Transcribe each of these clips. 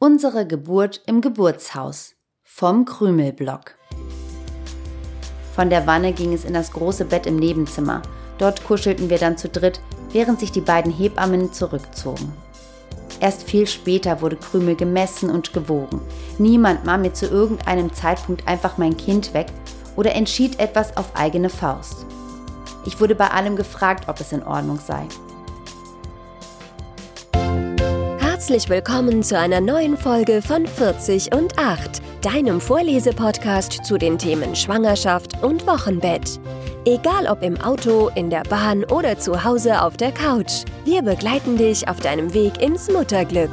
Unsere Geburt im Geburtshaus vom Krümelblock. Von der Wanne ging es in das große Bett im Nebenzimmer. Dort kuschelten wir dann zu dritt, während sich die beiden Hebammen zurückzogen. Erst viel später wurde Krümel gemessen und gewogen. Niemand nahm mir zu irgendeinem Zeitpunkt einfach mein Kind weg oder entschied etwas auf eigene Faust. Ich wurde bei allem gefragt, ob es in Ordnung sei. Herzlich willkommen zu einer neuen Folge von 40 und 8, deinem Vorlesepodcast zu den Themen Schwangerschaft und Wochenbett. Egal ob im Auto, in der Bahn oder zu Hause auf der Couch, wir begleiten dich auf deinem Weg ins Mutterglück.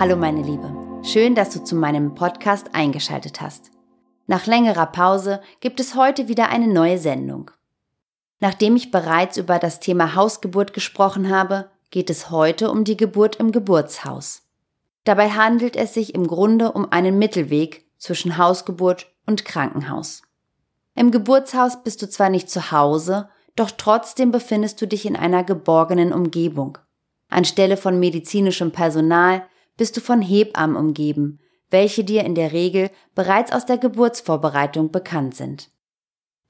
Hallo meine Liebe, schön, dass du zu meinem Podcast eingeschaltet hast. Nach längerer Pause gibt es heute wieder eine neue Sendung. Nachdem ich bereits über das Thema Hausgeburt gesprochen habe, geht es heute um die Geburt im Geburtshaus. Dabei handelt es sich im Grunde um einen Mittelweg zwischen Hausgeburt und Krankenhaus. Im Geburtshaus bist du zwar nicht zu Hause, doch trotzdem befindest du dich in einer geborgenen Umgebung. Anstelle von medizinischem Personal bist du von Hebammen umgeben, welche dir in der Regel bereits aus der Geburtsvorbereitung bekannt sind.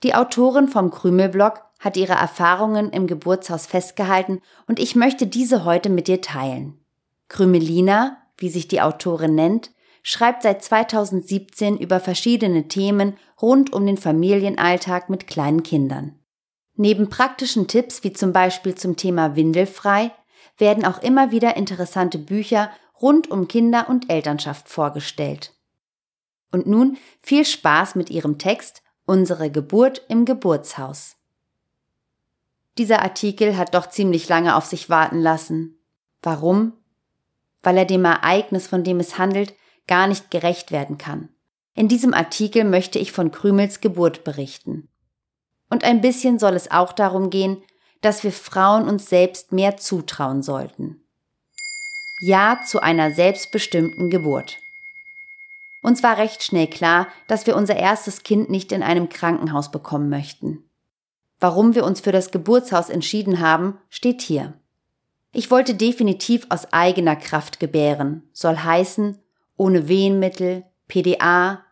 Die Autorin vom Krümelblog hat ihre Erfahrungen im Geburtshaus festgehalten und ich möchte diese heute mit dir teilen. Krümelina, wie sich die Autorin nennt, schreibt seit 2017 über verschiedene Themen rund um den Familienalltag mit kleinen Kindern. Neben praktischen Tipps wie zum Beispiel zum Thema Windelfrei werden auch immer wieder interessante Bücher rund um Kinder und Elternschaft vorgestellt. Und nun viel Spaß mit ihrem Text Unsere Geburt im Geburtshaus. Dieser Artikel hat doch ziemlich lange auf sich warten lassen. Warum? Weil er dem Ereignis, von dem es handelt, gar nicht gerecht werden kann. In diesem Artikel möchte ich von Krümels Geburt berichten. Und ein bisschen soll es auch darum gehen, dass wir Frauen uns selbst mehr zutrauen sollten. Ja zu einer selbstbestimmten Geburt. Uns war recht schnell klar, dass wir unser erstes Kind nicht in einem Krankenhaus bekommen möchten. Warum wir uns für das Geburtshaus entschieden haben, steht hier. Ich wollte definitiv aus eigener Kraft gebären, soll heißen, ohne Wehenmittel, PDA,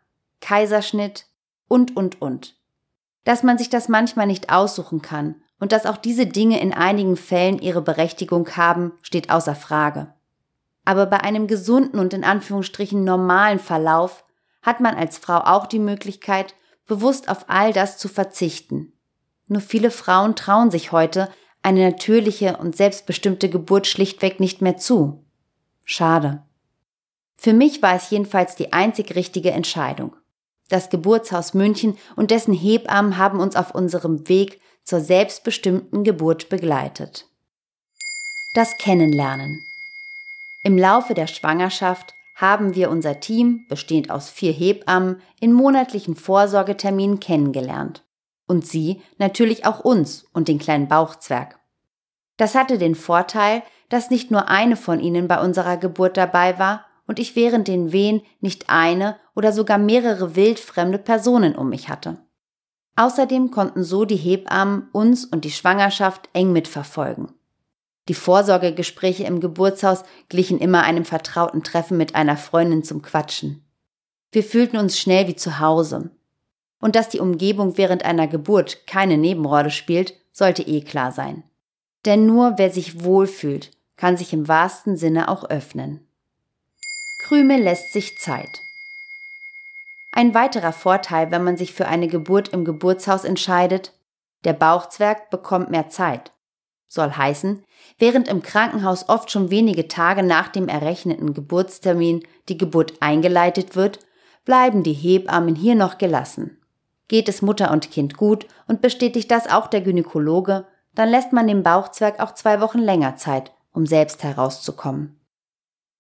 Kaiserschnitt und, und, und. Dass man sich das manchmal nicht aussuchen kann und dass auch diese Dinge in einigen Fällen ihre Berechtigung haben, steht außer Frage. Aber bei einem gesunden und in Anführungsstrichen normalen Verlauf hat man als Frau auch die Möglichkeit, bewusst auf all das zu verzichten nur viele Frauen trauen sich heute eine natürliche und selbstbestimmte Geburt schlichtweg nicht mehr zu. Schade. Für mich war es jedenfalls die einzig richtige Entscheidung. Das Geburtshaus München und dessen Hebammen haben uns auf unserem Weg zur selbstbestimmten Geburt begleitet. Das Kennenlernen. Im Laufe der Schwangerschaft haben wir unser Team, bestehend aus vier Hebammen, in monatlichen Vorsorgeterminen kennengelernt. Und sie natürlich auch uns und den kleinen Bauchzwerg. Das hatte den Vorteil, dass nicht nur eine von ihnen bei unserer Geburt dabei war und ich während den Wehen nicht eine oder sogar mehrere wildfremde Personen um mich hatte. Außerdem konnten so die Hebammen uns und die Schwangerschaft eng mitverfolgen. Die Vorsorgegespräche im Geburtshaus glichen immer einem vertrauten Treffen mit einer Freundin zum Quatschen. Wir fühlten uns schnell wie zu Hause und dass die Umgebung während einer Geburt keine Nebenrolle spielt, sollte eh klar sein. Denn nur wer sich wohlfühlt, kann sich im wahrsten Sinne auch öffnen. Krümel lässt sich Zeit. Ein weiterer Vorteil, wenn man sich für eine Geburt im Geburtshaus entscheidet, der Bauchzwerg bekommt mehr Zeit. Soll heißen, während im Krankenhaus oft schon wenige Tage nach dem errechneten Geburtstermin die Geburt eingeleitet wird, bleiben die Hebammen hier noch gelassen. Geht es Mutter und Kind gut und bestätigt das auch der Gynäkologe, dann lässt man dem Bauchzwerg auch zwei Wochen länger Zeit, um selbst herauszukommen.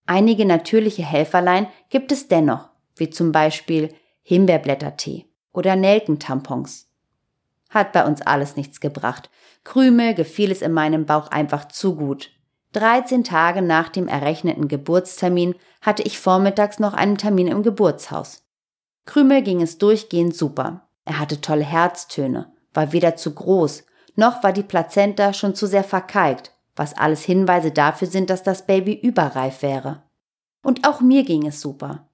Einige natürliche Helferlein gibt es dennoch, wie zum Beispiel Himbeerblättertee oder Nelkentampons. Hat bei uns alles nichts gebracht. Krümel gefiel es in meinem Bauch einfach zu gut. 13 Tage nach dem errechneten Geburtstermin hatte ich vormittags noch einen Termin im Geburtshaus. Krümel ging es durchgehend super. Er hatte tolle Herztöne, war weder zu groß, noch war die Plazenta schon zu sehr verkalkt, was alles Hinweise dafür sind, dass das Baby überreif wäre. Und auch mir ging es super.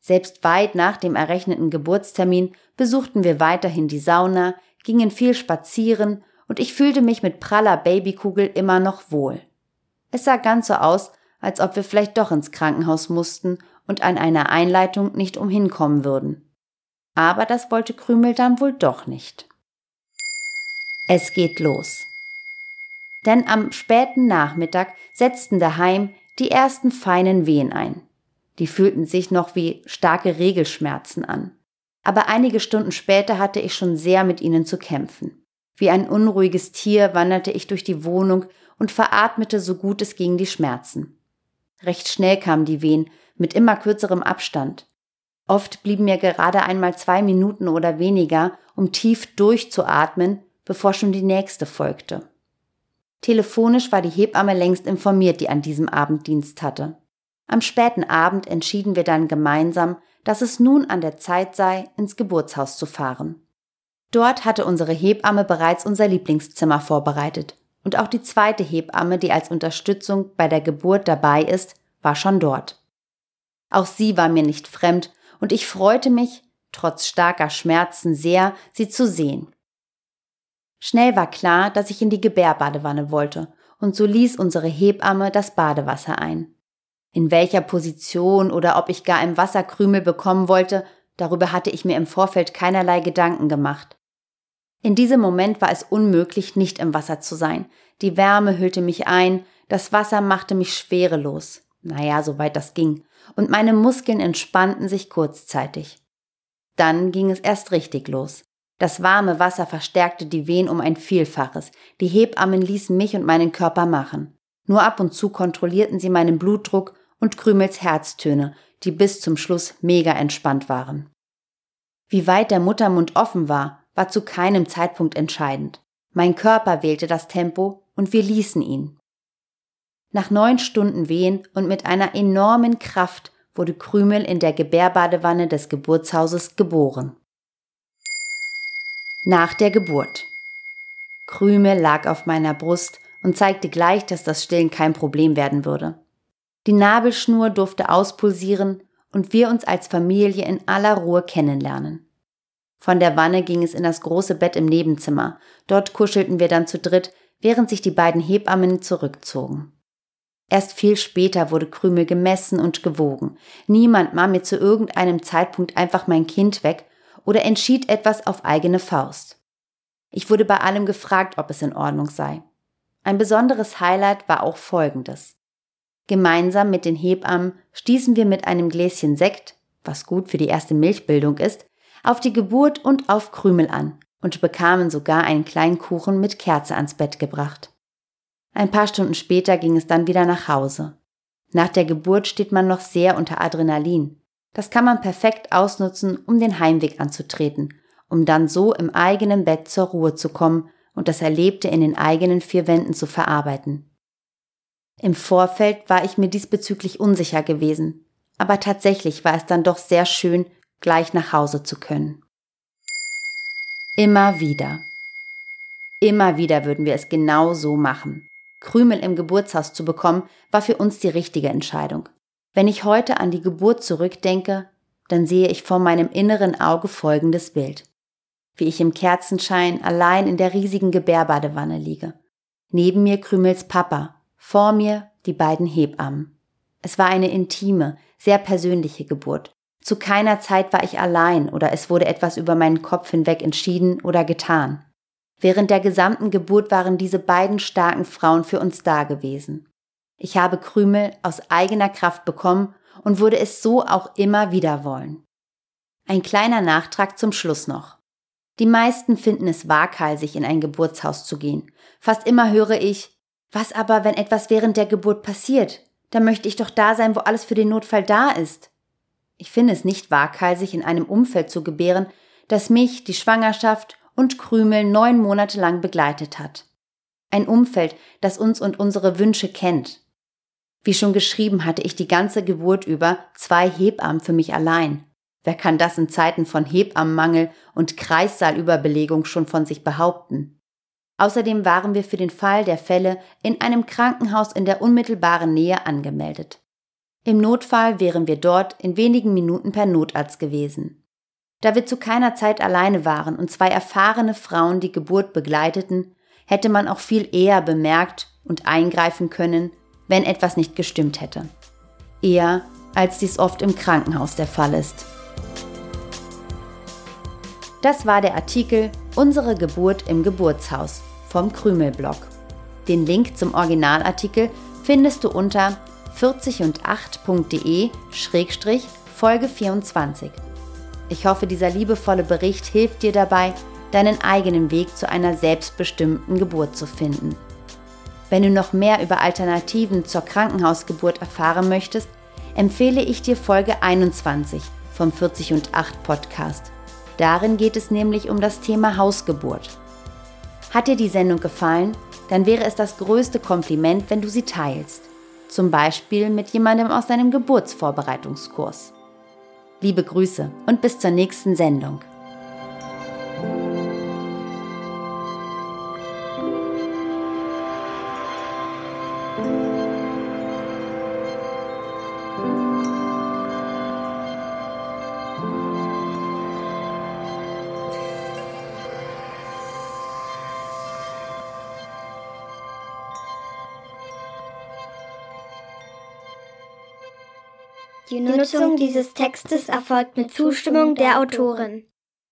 Selbst weit nach dem errechneten Geburtstermin besuchten wir weiterhin die Sauna, gingen viel spazieren und ich fühlte mich mit praller Babykugel immer noch wohl. Es sah ganz so aus, als ob wir vielleicht doch ins Krankenhaus mussten und an einer Einleitung nicht umhinkommen würden. Aber das wollte Krümel dann wohl doch nicht. Es geht los. Denn am späten Nachmittag setzten daheim die ersten feinen Wehen ein. Die fühlten sich noch wie starke Regelschmerzen an. Aber einige Stunden später hatte ich schon sehr mit ihnen zu kämpfen. Wie ein unruhiges Tier wanderte ich durch die Wohnung und veratmete so gut es ging die Schmerzen. Recht schnell kamen die Wehen, mit immer kürzerem Abstand. Oft blieben mir gerade einmal zwei Minuten oder weniger, um tief durchzuatmen, bevor schon die nächste folgte. Telefonisch war die Hebamme längst informiert, die an diesem Abend Dienst hatte. Am späten Abend entschieden wir dann gemeinsam, dass es nun an der Zeit sei, ins Geburtshaus zu fahren. Dort hatte unsere Hebamme bereits unser Lieblingszimmer vorbereitet, und auch die zweite Hebamme, die als Unterstützung bei der Geburt dabei ist, war schon dort. Auch sie war mir nicht fremd, und ich freute mich, trotz starker Schmerzen sehr, sie zu sehen. Schnell war klar, dass ich in die Gebärbadewanne wollte, und so ließ unsere Hebamme das Badewasser ein. In welcher Position oder ob ich gar im Wasserkrümel bekommen wollte, darüber hatte ich mir im Vorfeld keinerlei Gedanken gemacht. In diesem Moment war es unmöglich, nicht im Wasser zu sein. Die Wärme hüllte mich ein, das Wasser machte mich schwerelos. Naja, soweit das ging. Und meine Muskeln entspannten sich kurzzeitig. Dann ging es erst richtig los. Das warme Wasser verstärkte die Wehen um ein Vielfaches. Die Hebammen ließen mich und meinen Körper machen. Nur ab und zu kontrollierten sie meinen Blutdruck und Krümels Herztöne, die bis zum Schluss mega entspannt waren. Wie weit der Muttermund offen war, war zu keinem Zeitpunkt entscheidend. Mein Körper wählte das Tempo und wir ließen ihn. Nach neun Stunden Wehen und mit einer enormen Kraft wurde Krümel in der Gebärbadewanne des Geburtshauses geboren. Nach der Geburt. Krümel lag auf meiner Brust und zeigte gleich, dass das Stillen kein Problem werden würde. Die Nabelschnur durfte auspulsieren und wir uns als Familie in aller Ruhe kennenlernen. Von der Wanne ging es in das große Bett im Nebenzimmer. Dort kuschelten wir dann zu dritt, während sich die beiden Hebammen zurückzogen. Erst viel später wurde Krümel gemessen und gewogen. Niemand nahm mir zu irgendeinem Zeitpunkt einfach mein Kind weg oder entschied etwas auf eigene Faust. Ich wurde bei allem gefragt, ob es in Ordnung sei. Ein besonderes Highlight war auch folgendes. Gemeinsam mit den Hebammen stießen wir mit einem Gläschen Sekt, was gut für die erste Milchbildung ist, auf die Geburt und auf Krümel an und bekamen sogar einen kleinen Kuchen mit Kerze ans Bett gebracht. Ein paar Stunden später ging es dann wieder nach Hause. Nach der Geburt steht man noch sehr unter Adrenalin. Das kann man perfekt ausnutzen, um den Heimweg anzutreten, um dann so im eigenen Bett zur Ruhe zu kommen und das Erlebte in den eigenen vier Wänden zu verarbeiten. Im Vorfeld war ich mir diesbezüglich unsicher gewesen, aber tatsächlich war es dann doch sehr schön, gleich nach Hause zu können. Immer wieder. Immer wieder würden wir es genau so machen. Krümel im Geburtshaus zu bekommen, war für uns die richtige Entscheidung. Wenn ich heute an die Geburt zurückdenke, dann sehe ich vor meinem inneren Auge folgendes Bild. Wie ich im Kerzenschein allein in der riesigen Gebärbadewanne liege. Neben mir Krümels Papa, vor mir die beiden Hebammen. Es war eine intime, sehr persönliche Geburt. Zu keiner Zeit war ich allein oder es wurde etwas über meinen Kopf hinweg entschieden oder getan. Während der gesamten Geburt waren diese beiden starken Frauen für uns da gewesen. Ich habe Krümel aus eigener Kraft bekommen und würde es so auch immer wieder wollen. Ein kleiner Nachtrag zum Schluss noch. Die meisten finden es waghalsig, in ein Geburtshaus zu gehen. Fast immer höre ich, was aber, wenn etwas während der Geburt passiert? Da möchte ich doch da sein, wo alles für den Notfall da ist. Ich finde es nicht waghalsig, in einem Umfeld zu gebären, das mich, die Schwangerschaft und Krümel neun Monate lang begleitet hat. Ein Umfeld, das uns und unsere Wünsche kennt. Wie schon geschrieben, hatte ich die ganze Geburt über zwei Hebammen für mich allein. Wer kann das in Zeiten von Hebammenmangel und Kreissaalüberbelegung schon von sich behaupten? Außerdem waren wir für den Fall der Fälle in einem Krankenhaus in der unmittelbaren Nähe angemeldet. Im Notfall wären wir dort in wenigen Minuten per Notarzt gewesen. Da wir zu keiner Zeit alleine waren und zwei erfahrene Frauen die Geburt begleiteten, hätte man auch viel eher bemerkt und eingreifen können, wenn etwas nicht gestimmt hätte. Eher als dies oft im Krankenhaus der Fall ist. Das war der Artikel Unsere Geburt im Geburtshaus vom Krümelblog. Den Link zum Originalartikel findest du unter 40und8.de-Folge 24. Ich hoffe, dieser liebevolle Bericht hilft dir dabei, deinen eigenen Weg zu einer selbstbestimmten Geburt zu finden. Wenn du noch mehr über Alternativen zur Krankenhausgeburt erfahren möchtest, empfehle ich dir Folge 21 vom 40 und 8 Podcast. Darin geht es nämlich um das Thema Hausgeburt. Hat dir die Sendung gefallen, dann wäre es das größte Kompliment, wenn du sie teilst. Zum Beispiel mit jemandem aus deinem Geburtsvorbereitungskurs. Liebe Grüße und bis zur nächsten Sendung. Die Nutzung dieses Textes erfolgt mit Zustimmung der Autorin.